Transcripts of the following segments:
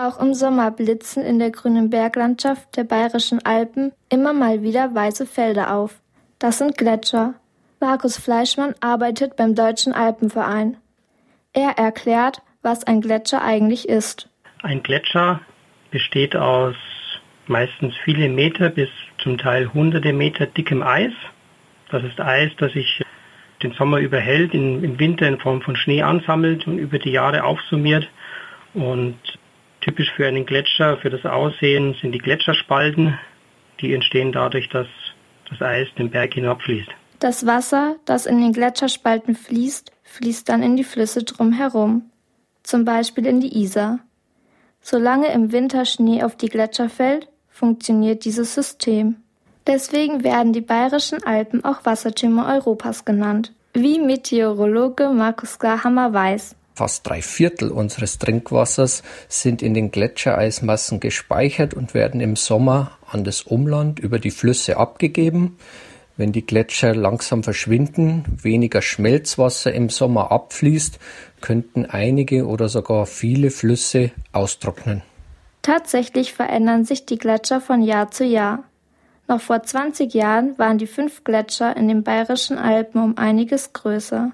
Auch im Sommer blitzen in der grünen Berglandschaft der Bayerischen Alpen immer mal wieder weiße Felder auf. Das sind Gletscher. Markus Fleischmann arbeitet beim Deutschen Alpenverein. Er erklärt, was ein Gletscher eigentlich ist. Ein Gletscher besteht aus meistens viele Meter bis zum Teil hunderte Meter dickem Eis. Das ist Eis, das sich den Sommer überhält, im Winter in Form von Schnee ansammelt und über die Jahre aufsummiert. Und typisch für einen Gletscher, für das Aussehen sind die Gletscherspalten. Die entstehen dadurch, dass das Eis den Berg hinabfließt. Das Wasser, das in den Gletscherspalten fließt, fließt dann in die Flüsse drumherum, zum Beispiel in die Isar. Solange im Winter Schnee auf die Gletscher fällt, funktioniert dieses System. Deswegen werden die bayerischen Alpen auch Wassertürme Europas genannt. Wie Meteorologe Markus Garhammer weiß. Fast drei Viertel unseres Trinkwassers sind in den Gletschereismassen gespeichert und werden im Sommer an das Umland über die Flüsse abgegeben. Wenn die Gletscher langsam verschwinden, weniger Schmelzwasser im Sommer abfließt, könnten einige oder sogar viele Flüsse austrocknen. Tatsächlich verändern sich die Gletscher von Jahr zu Jahr. Noch vor 20 Jahren waren die fünf Gletscher in den bayerischen Alpen um einiges größer.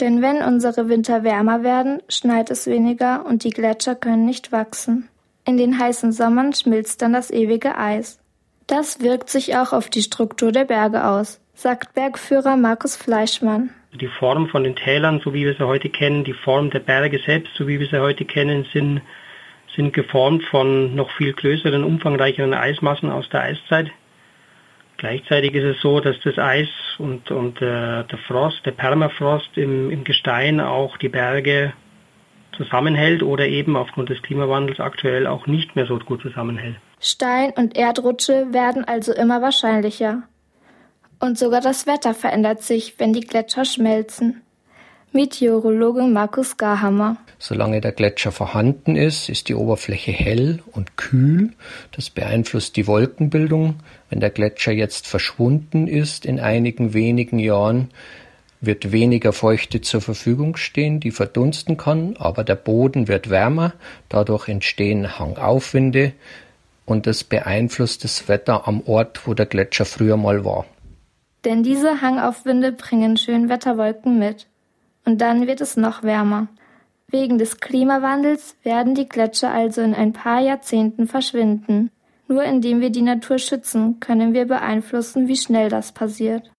Denn wenn unsere Winter wärmer werden, schneit es weniger und die Gletscher können nicht wachsen. In den heißen Sommern schmilzt dann das ewige Eis. Das wirkt sich auch auf die Struktur der Berge aus, sagt Bergführer Markus Fleischmann. Die Form von den Tälern, so wie wir sie heute kennen, die Form der Berge selbst, so wie wir sie heute kennen, sind, sind geformt von noch viel größeren, umfangreicheren Eismassen aus der Eiszeit. Gleichzeitig ist es so, dass das Eis und, und äh, der Frost, der Permafrost im, im Gestein auch die Berge zusammenhält oder eben aufgrund des Klimawandels aktuell auch nicht mehr so gut zusammenhält. Stein- und Erdrutsche werden also immer wahrscheinlicher. Und sogar das Wetter verändert sich, wenn die Gletscher schmelzen. Meteorologe Markus Garhammer. Solange der Gletscher vorhanden ist, ist die Oberfläche hell und kühl. Das beeinflusst die Wolkenbildung. Wenn der Gletscher jetzt verschwunden ist in einigen wenigen Jahren, wird weniger Feuchte zur Verfügung stehen, die verdunsten kann, aber der Boden wird wärmer, dadurch entstehen Hangaufwinde und das beeinflusst das Wetter am Ort, wo der Gletscher früher mal war. Denn diese Hangaufwinde bringen Schönwetterwolken mit. Und dann wird es noch wärmer. Wegen des Klimawandels werden die Gletscher also in ein paar Jahrzehnten verschwinden. Nur indem wir die Natur schützen, können wir beeinflussen, wie schnell das passiert.